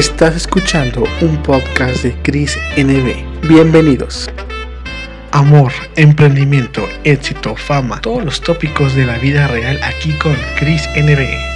Estás escuchando un podcast de Chris NB. Bienvenidos. Amor, emprendimiento, éxito, fama, todos los tópicos de la vida real aquí con Chris NB.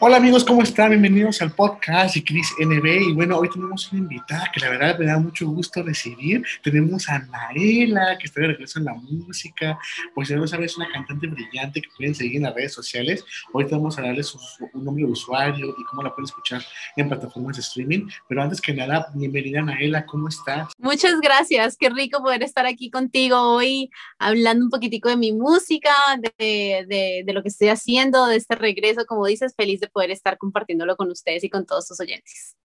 Hola amigos, ¿cómo están? Bienvenidos al podcast de Cris NB. Y bueno, hoy tenemos una invitada que la verdad me da mucho gusto recibir. Tenemos a Naela, que está de regreso en la música. Pues ya no sabes, es una cantante brillante que pueden seguir en las redes sociales. Hoy vamos a darles un nombre de usuario y cómo la pueden escuchar en plataformas de streaming. Pero antes que nada, bienvenida Naela, ¿cómo estás? Muchas gracias, qué rico poder estar aquí contigo hoy hablando un poquitico de mi música, de, de lo que estoy haciendo, de este regreso, como dices, feliz de poder estar compartiéndolo con ustedes y con todos sus oyentes.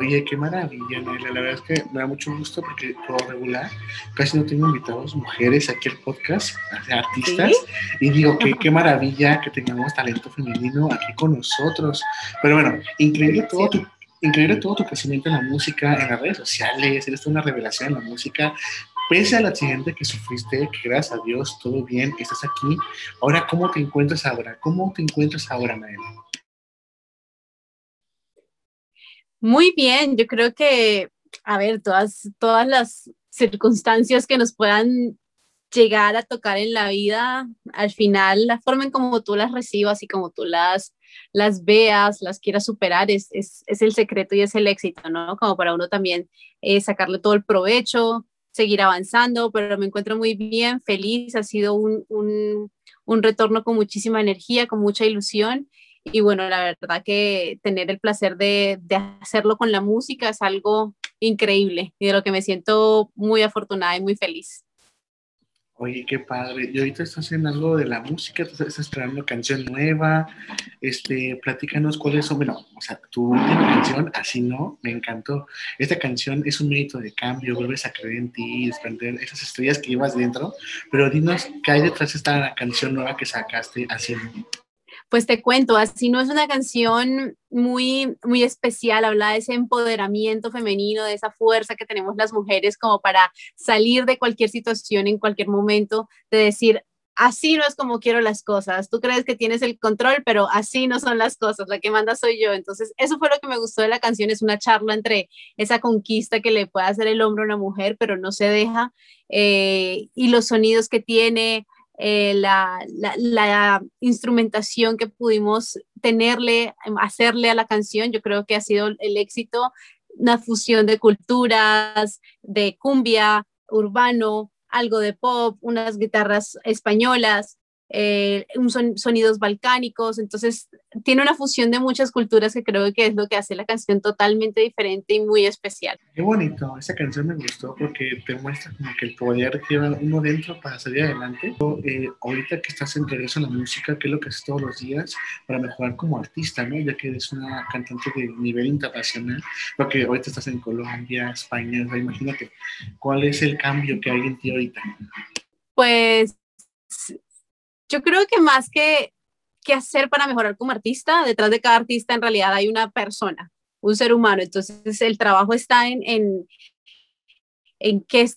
Oye, qué maravilla, Naila. La verdad es que me da mucho gusto porque por regular casi no tengo invitados mujeres aquí al podcast, artistas, y digo que qué maravilla que tengamos talento femenino aquí con nosotros. Pero bueno, increíble todo tu, increíble todo tu crecimiento en la música, en las redes sociales, eres una revelación en la música. Pese al accidente que sufriste, que gracias a Dios todo bien, estás aquí. Ahora, ¿cómo te encuentras ahora? ¿Cómo te encuentras ahora, Naila? Muy bien, yo creo que, a ver, todas, todas las circunstancias que nos puedan llegar a tocar en la vida, al final la forma en como tú las recibas y como tú las, las veas, las quieras superar, es, es, es el secreto y es el éxito, ¿no? Como para uno también eh, sacarle todo el provecho, seguir avanzando, pero me encuentro muy bien, feliz, ha sido un, un, un retorno con muchísima energía, con mucha ilusión y bueno, la verdad que tener el placer de, de, hacerlo con la música es algo increíble y de lo que me siento muy afortunada y muy feliz. Oye, qué padre. Y ahorita estás haciendo algo de la música, estás estrenando canción nueva. Este, platícanos cuáles son, bueno, o sea, tu última canción, así no, me encantó. Esta canción es un mérito de cambio, vuelves a creer en ti, desprender esas estrellas que llevas dentro. Pero dinos, ¿qué hay detrás de esta canción nueva que sacaste, así no? Pues te cuento, así no es una canción muy, muy especial, habla de ese empoderamiento femenino, de esa fuerza que tenemos las mujeres como para salir de cualquier situación en cualquier momento, de decir, así no es como quiero las cosas, tú crees que tienes el control, pero así no son las cosas, la que manda soy yo. Entonces, eso fue lo que me gustó de la canción, es una charla entre esa conquista que le puede hacer el hombre a una mujer, pero no se deja, eh, y los sonidos que tiene eh, la, la, instrumentación que pudimos tenerle, em, hacerle a la canción, yo creo que ha sido el éxito, una fusión de culturas, de cumbia, urbano, algo de pop, unas guitarras españolas, eh, son, sonidos balcánicos, entonces tiene una fusión de muchas culturas que creo que es lo que hace la canción totalmente diferente y muy especial. Qué bonito, esa canción me gustó porque te muestra como que el poder que lleva uno dentro para salir adelante. Eh, ahorita que estás en regreso a la música, ¿qué es lo que haces todos los días para mejorar como artista, ¿no? ya que eres una cantante de nivel internacional, porque ahorita estás en Colombia, España, imagínate, ¿cuál es el cambio que hay en ti ahorita? Pues yo creo que más que, que hacer para mejorar como artista, detrás de cada artista en realidad hay una persona, un ser humano. Entonces el trabajo está en, en, en, qué,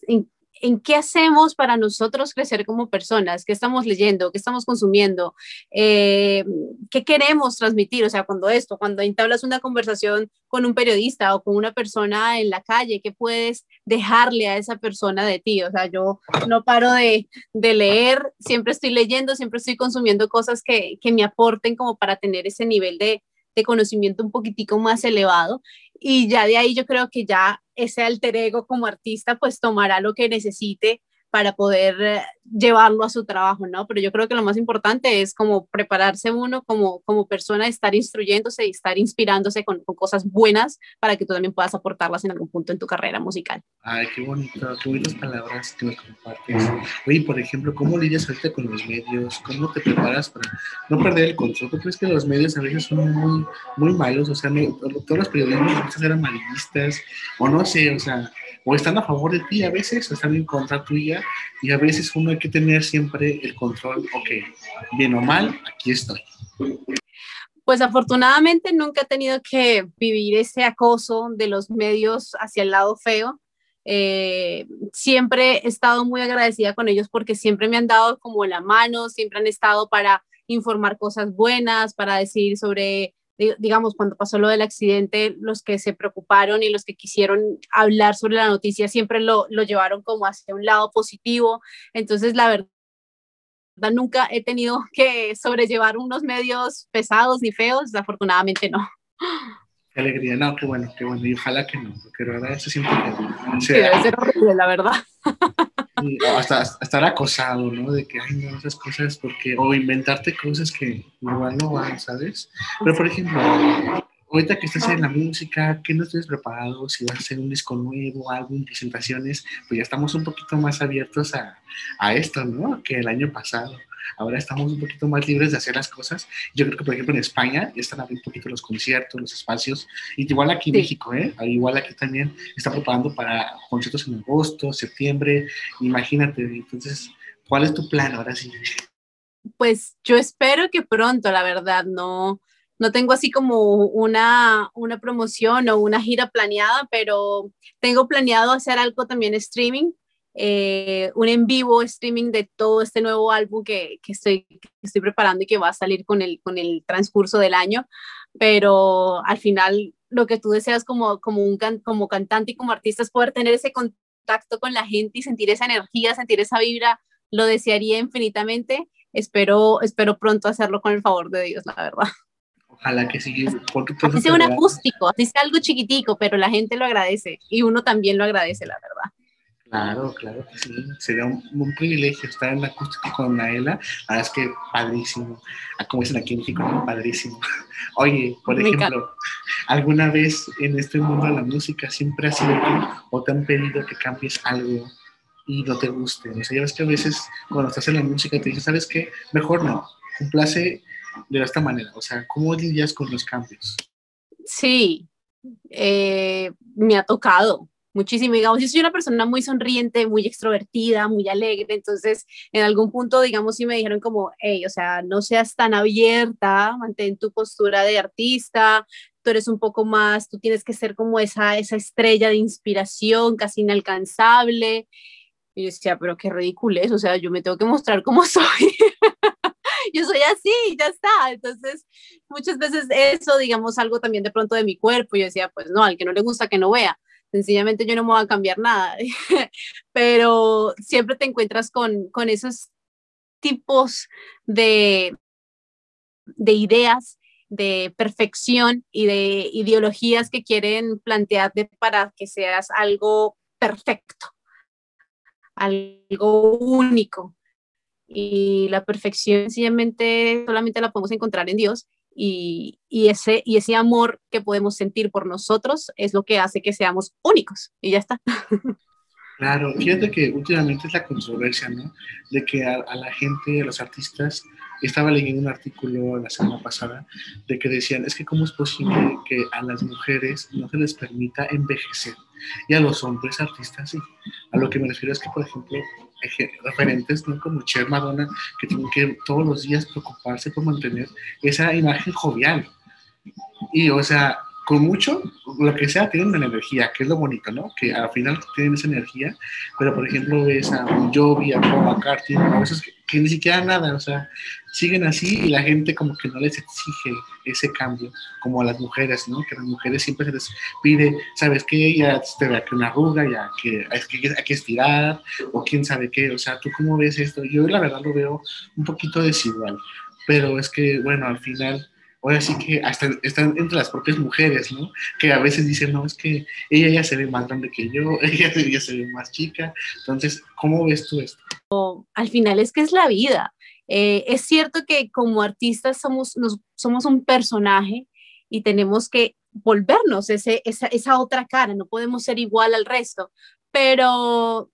en qué hacemos para nosotros crecer como personas, qué estamos leyendo, qué estamos consumiendo, eh, qué queremos transmitir. O sea, cuando esto, cuando entablas una conversación con un periodista o con una persona en la calle, ¿qué puedes dejarle a esa persona de ti? O sea, yo no paro de, de leer, siempre estoy leyendo, siempre estoy consumiendo cosas que, que me aporten como para tener ese nivel de, de conocimiento un poquitico más elevado y ya de ahí yo creo que ya ese alter ego como artista pues tomará lo que necesite para poder eh, llevarlo a su trabajo, ¿no? Pero yo creo que lo más importante es como prepararse uno como, como persona, estar instruyéndose y estar inspirándose con, con, cosas buenas para que tú también puedas aportarlas en algún punto en tu carrera musical. Ay, qué bonito, qué bonitas palabras que nos compartes. Oye, por ejemplo, ¿cómo lidias ahorita con los medios? ¿Cómo te preparas para no perder el control? ¿Tú crees que los medios a veces son muy, muy malos? O sea, no, todos los periodistas a veces eran amarillistas, o no sé, o sea, o están a favor de ti a veces, o están en contra tuya, y a veces uno hay que tener siempre el control, ok, bien o mal, aquí estoy. Pues afortunadamente nunca he tenido que vivir ese acoso de los medios hacia el lado feo. Eh, siempre he estado muy agradecida con ellos porque siempre me han dado como la mano, siempre han estado para informar cosas buenas, para decir sobre, digamos, cuando pasó lo del accidente, los que se preocuparon y los que quisieron hablar sobre la noticia siempre lo, lo llevaron como hacia un lado positivo. Entonces, la verdad, nunca he tenido que sobrellevar unos medios pesados ni feos, afortunadamente no. Qué alegría, no, qué bueno, qué bueno, y ojalá que no, porque la verdad eso siempre sí, debe ser horrible, la verdad. hasta, estar acosado, ¿no? De que, ay, no, esas cosas, porque, o inventarte cosas que igual no van, ¿sabes? Pero, por ejemplo, ahorita que estás en la música, que no estés preparado, si vas a hacer un disco nuevo, álbum, presentaciones, pues ya estamos un poquito más abiertos a, a esto, ¿no? Que el año pasado. Ahora estamos un poquito más libres de hacer las cosas. Yo creo que, por ejemplo, en España ya están abriendo un poquito los conciertos, los espacios. Y igual aquí en México, ¿eh? Igual aquí también está preparando para conciertos en agosto, septiembre. Imagínate. Entonces, ¿cuál es tu plan ahora sí? Pues yo espero que pronto, la verdad, no, no tengo así como una, una promoción o una gira planeada, pero tengo planeado hacer algo también streaming eh, un en vivo streaming de todo este nuevo álbum que, que, estoy, que estoy preparando y que va a salir con el, con el transcurso del año, pero al final lo que tú deseas como, como, un como cantante y como artista es poder tener ese contacto con la gente y sentir esa energía, sentir esa vibra, lo desearía infinitamente. Espero, espero pronto hacerlo con el favor de Dios, la verdad. Ojalá que sí. así sea un acústico, así sea algo chiquitico, pero la gente lo agradece y uno también lo agradece, la verdad. Claro, claro que sí. Sería un, privilegio estar en acústico con Naela. La verdad es que padrísimo. Ah, como dicen aquí en México, padrísimo. Oye, por ejemplo, ¿alguna vez en este mundo de la música siempre has sido tú o te han pedido que cambies algo y no te guste? O sea, ya ves que a veces cuando estás en la música te dicen, ¿sabes qué? Mejor no. Complace de esta manera. O sea, ¿cómo lidias con los cambios? Sí, eh, me ha tocado muchísimo. Digamos, yo soy una persona muy sonriente, muy extrovertida, muy alegre, entonces en algún punto, digamos, sí me dijeron como, hey, o sea, no seas tan abierta, mantén tu postura de artista, tú eres un poco más, tú tienes que ser como esa, esa estrella de inspiración casi inalcanzable. Y yo decía, pero qué ridículo es, o sea, yo me tengo que mostrar como soy. yo soy así, ya está. Entonces, muchas veces eso, digamos, algo también de pronto de mi cuerpo, yo decía, pues no, al que no le gusta que no vea sencillamente yo no me voy a cambiar nada, pero siempre te encuentras con, con esos tipos de, de ideas de perfección y de ideologías que quieren plantearte para que seas algo perfecto, algo único. Y la perfección sencillamente solamente la podemos encontrar en Dios y, ese, y ese amor que podemos sentir por nosotros es lo que hace que seamos únicos y ya está. Claro, fíjate que últimamente es la controversia, ¿no? De que a, a, la gente, a los artistas, estaba leyendo un artículo la semana pasada de que decían, es que cómo es posible que a las mujeres no se les permita envejecer y a los hombres artistas sí. A lo que me refiero es que, por ejemplo, referentes ¿no? como Cher Madonna, que tienen que todos los días preocuparse por mantener esa imagen jovial. Y, o sea, con mucho, lo que sea, tienen una energía, que es lo bonito, ¿no? Que al final tienen esa energía, pero por ejemplo ves a Jovi, a Paul McCartney, a veces que, ni siquiera nada, o sea, siguen así y la gente como que no les exige ese cambio, como a las mujeres, ¿no? Que a las mujeres siempre se les pide, ¿sabes qué? Ya te ve que una arruga, ya que hay, que hay que estirar, o quién sabe qué, o sea, ¿tú cómo ves esto? Yo la verdad lo veo un poquito desigual, pero es que, bueno, al final ahora sí que hasta están entre las propias mujeres, ¿no? Que a veces dicen, no, es que ella ya se ve más grande que yo, ella, ya se ve más chica. Entonces, ¿cómo ves tú esto? al final es que es la vida. Eh, es cierto que como artistas somos, somos un personaje y tenemos que volvernos ese, esa, esa otra cara, no podemos ser igual al resto, pero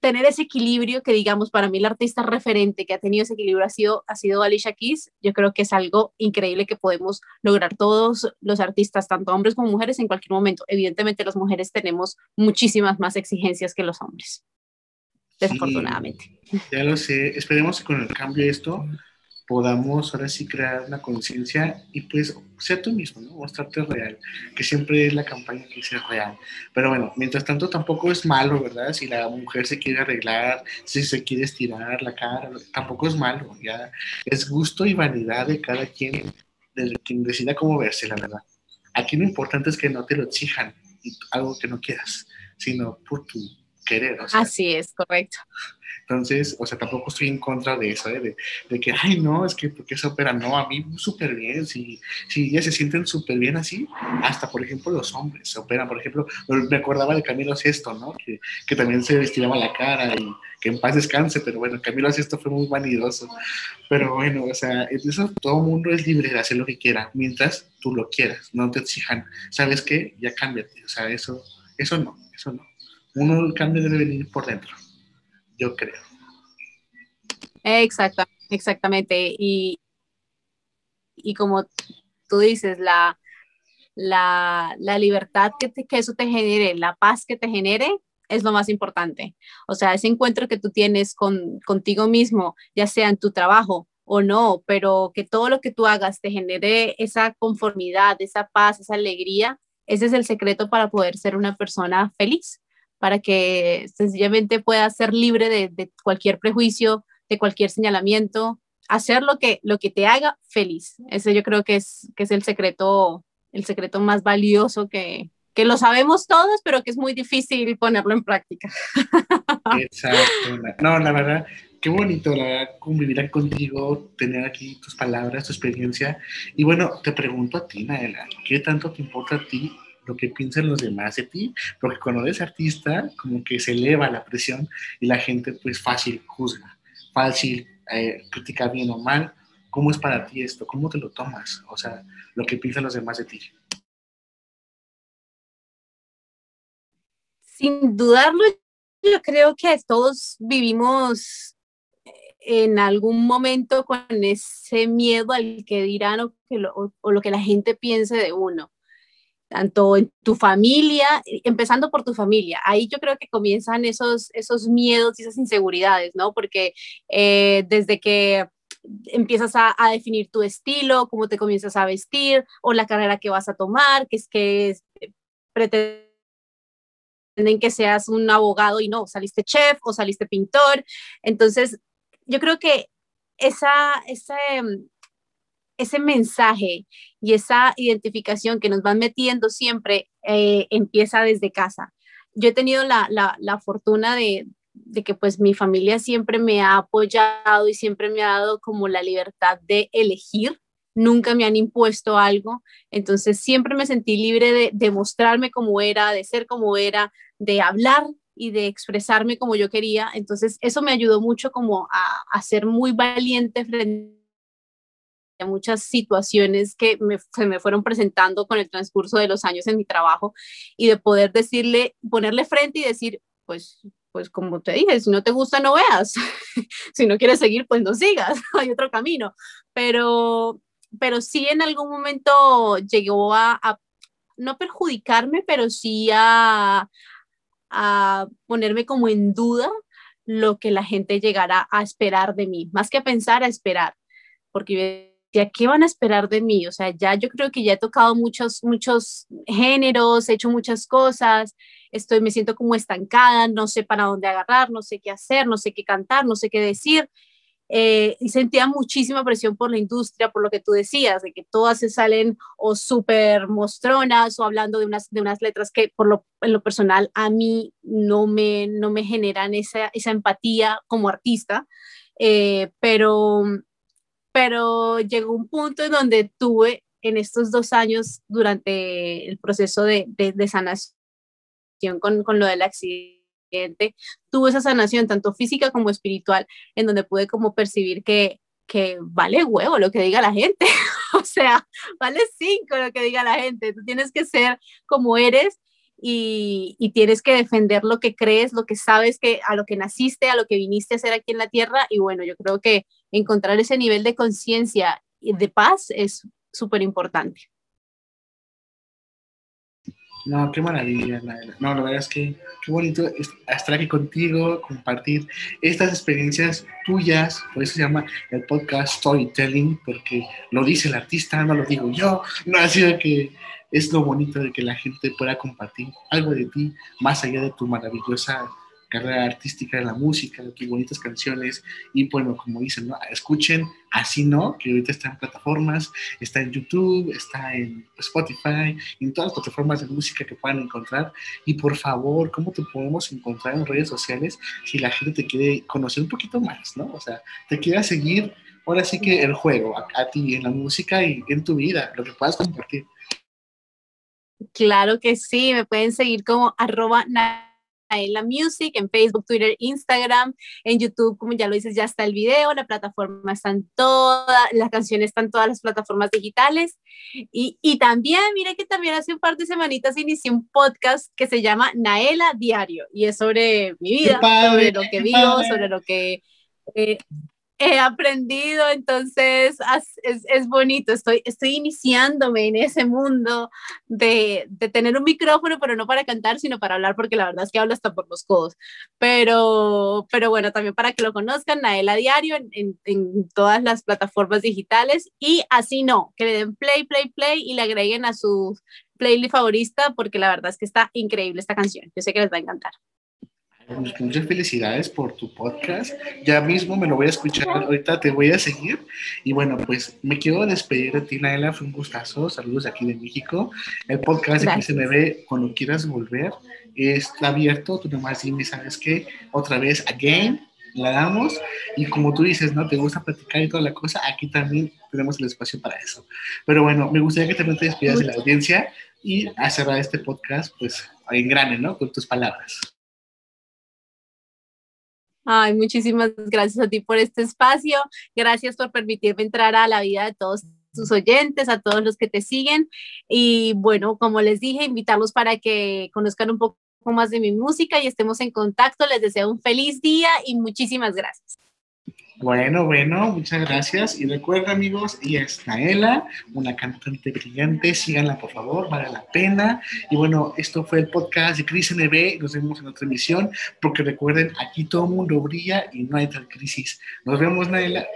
tener ese equilibrio que digamos para mí el artista referente que ha tenido ese equilibrio ha sido, ha sido Alicia Keys, yo creo que es algo increíble que podemos lograr todos los artistas, tanto hombres como mujeres, en cualquier momento. Evidentemente las mujeres tenemos muchísimas más exigencias que los hombres, desafortunadamente. ya lo sé, esperemos que con el cambio de esto podamos ahora sí crear una conciencia y pues ser tú mismo, ¿no? Mostrarte real, que siempre es la campaña que dice real. Pero bueno, mientras tanto tampoco es malo, ¿verdad? Si la mujer se quiere arreglar, si se quiere estirar la cara, tampoco es malo, ya es gusto y vanidad de cada quien, de quien decida cómo verse, la verdad. Aquí lo importante es que no te lo exijan, algo que no quieras, sino por tu querer. Así es, correcto. Entonces, o sea, tampoco estoy en contra de eso, ¿eh? de, que, ay, no, es que porque se opera, no, a mí súper bien, si, si ya se sienten súper bien así, hasta por ejemplo los hombres se operan, por ejemplo, me acordaba de Camilo Sesto, ¿no? Que, que también se estiraba la cara y que en paz descanse, pero bueno, Camilo Sesto fue muy vanidoso, pero bueno, o sea, eso todo mundo es libre de hacer lo que quiera, mientras tú lo quieras, no te exijan, ¿sabes qué? Ya cámbiate, o sea, eso, eso no, eso no. Uno el cambio debe venir por dentro yo creo. Exactamente, exactamente. Y, y como tú dices, la, la, la libertad que, que eso te genere, la paz que te genere, es lo más importante. O sea, ese encuentro que tú tienes con, contigo mismo, ya sea en tu trabajo o no, pero que todo lo que tú hagas te genere esa conformidad, esa paz, esa alegría, ese es el secreto para poder ser una persona feliz para que sencillamente puedas ser libre de, cualquier prejuicio, de cualquier señalamiento, hacer lo que, lo que te haga feliz. Ese yo creo que es, que es el secreto, el secreto más valioso que, que lo sabemos todos, pero que es muy difícil ponerlo en práctica. Exacto. No, la verdad, qué bonito, la verdad, convivir contigo, tener aquí tus palabras, tu experiencia. Y bueno, te pregunto a ti, Naela, ¿qué tanto te importa a ti lo que piensan los demás de ti, porque cuando eres artista, como que se eleva la presión y la gente pues fácil juzga, fácil eh, critica bien o mal. ¿Cómo es para ti esto? ¿Cómo te lo tomas? O sea, lo que piensan los demás de ti. Sin dudarlo, yo creo que todos vivimos en algún momento con ese miedo al que dirán o, que o lo que la gente piense de uno tanto en tu familia, empezando por tu familia. Ahí yo creo que comienzan esos, esos miedos y esas inseguridades, ¿no? Porque eh, desde que empiezas a, definir tu estilo, cómo te comienzas a vestir o la carrera que vas a tomar, que es que pretenden que seas un abogado y no, saliste chef o saliste pintor. Entonces, yo creo que esa, esa, ese mensaje y esa identificación que nos van metiendo siempre eh, empieza desde casa. Yo he tenido la, fortuna de, que pues mi familia siempre me ha apoyado y siempre me ha dado como la libertad de elegir, nunca me han impuesto algo, entonces siempre me sentí libre de, de mostrarme como era, de ser como era, de hablar y de expresarme como yo quería, entonces eso me ayudó mucho como a, a ser muy valiente frente muchas situaciones que se me fueron presentando con el transcurso de los años en mi trabajo y de poder decirle, ponerle frente y decir, pues, pues como te dije, si no te gusta, no veas. si no quieres seguir, pues no sigas, hay otro camino. Pero, pero sí en algún momento llegó a, no perjudicarme, pero sí a, a ponerme como en duda lo que la gente llegara a esperar de mí, más que a pensar, a esperar, porque ¿qué van a esperar de mí? O sea, ya yo creo que ya he tocado muchos, muchos géneros, he hecho muchas cosas, estoy, me siento como estancada, no sé para dónde agarrar, no sé qué hacer, no sé qué cantar, no sé qué decir. Eh, y sentía muchísima presión por la industria, por lo que tú decías, de que todas se salen o súper mostronas o hablando de unas, de unas letras que por lo personal a mí no me, no me generan esa, esa empatía como artista, eh, pero pero llegó un punto en donde tuve en estos dos años durante el proceso de, sanación con, con, lo del accidente, tuve esa sanación tanto física como espiritual, en donde pude como percibir que, que vale huevo lo que diga la gente, o sea, vale cinco lo que diga la gente, tú tienes que ser como eres y, y, tienes que defender lo que crees, lo que sabes que a lo que naciste, a lo que viniste a hacer aquí en la tierra. Y bueno, yo creo que encontrar ese nivel de conciencia y de paz es súper importante. No, qué maravilla, No, la verdad es que qué bonito estar aquí contigo, compartir estas experiencias tuyas, por eso se llama el podcast Storytelling, porque lo dice el artista, no lo digo yo, no ha sido que es lo bonito de que la gente pueda compartir algo de ti más allá de tu maravillosa carrera artística de la música, de tus bonitas canciones. Y bueno, como dicen, ¿no? escuchen Así No, que ahorita está en plataformas, está en YouTube, está en Spotify, en todas las plataformas de música que puedan encontrar. Y por favor, ¿cómo te podemos encontrar en redes sociales si la gente te quiere conocer un poquito más, ¿no? O sea, te quiera seguir, ahora sí que el juego, a, a ti, en la música y en tu vida, lo que puedas compartir. Claro que sí, me pueden seguir como arroba Naela Music en Facebook, Twitter, Instagram, en YouTube, como ya lo dices, ya está el video, la plataforma está en todas, las canciones están en todas las plataformas digitales. Y, y también, mire que también hace un par de semanitas inicié un podcast que se llama Naela Diario y es sobre mi vida, sobre lo que vivo, sobre lo que... Eh, he aprendido, entonces es, es, bonito, estoy, estoy iniciándome en ese mundo de, de, tener un micrófono, pero no para cantar, sino para hablar, porque la verdad es que hablo hasta por los codos. Pero, pero bueno, también para que lo conozcan, Naela Diario en, en, en todas las plataformas digitales y así no, que le den play, play, play y le agreguen a su playlist favorita, porque la verdad es que está increíble esta canción. Yo sé que les va a encantar. Muchas felicidades por tu podcast. Ya mismo me lo voy a escuchar. Ahorita te voy a seguir. Y bueno, pues me quiero despedir de ti, Naela. Fue un gustazo. Saludos aquí de México. El podcast de se me ve cuando quieras volver está abierto. Tú nomás dime, ¿sabes qué? Otra vez, again, la damos. Y como tú dices, ¿no? Te gusta platicar y toda la cosa. Aquí también tenemos el espacio para eso. Pero bueno, me gustaría que también te despidas de la audiencia y a cerrar este podcast, pues en grande, ¿no? Con tus palabras. Ay, muchísimas gracias a ti por este espacio. Gracias por permitirme entrar a la vida de todos tus oyentes, a todos los que te siguen. Y bueno, como les dije, invitarlos para que conozcan un poco más de mi música y estemos en contacto. Les deseo un feliz día y muchísimas gracias. Bueno, bueno, muchas gracias. Y recuerda, amigos, ella es Naela, una cantante brillante. Síganla, por favor, vale la pena. Y bueno, esto fue el podcast de Cris NB. Nos vemos en otra emisión, porque recuerden, aquí todo el mundo brilla y no hay tal crisis. Nos vemos, Naela.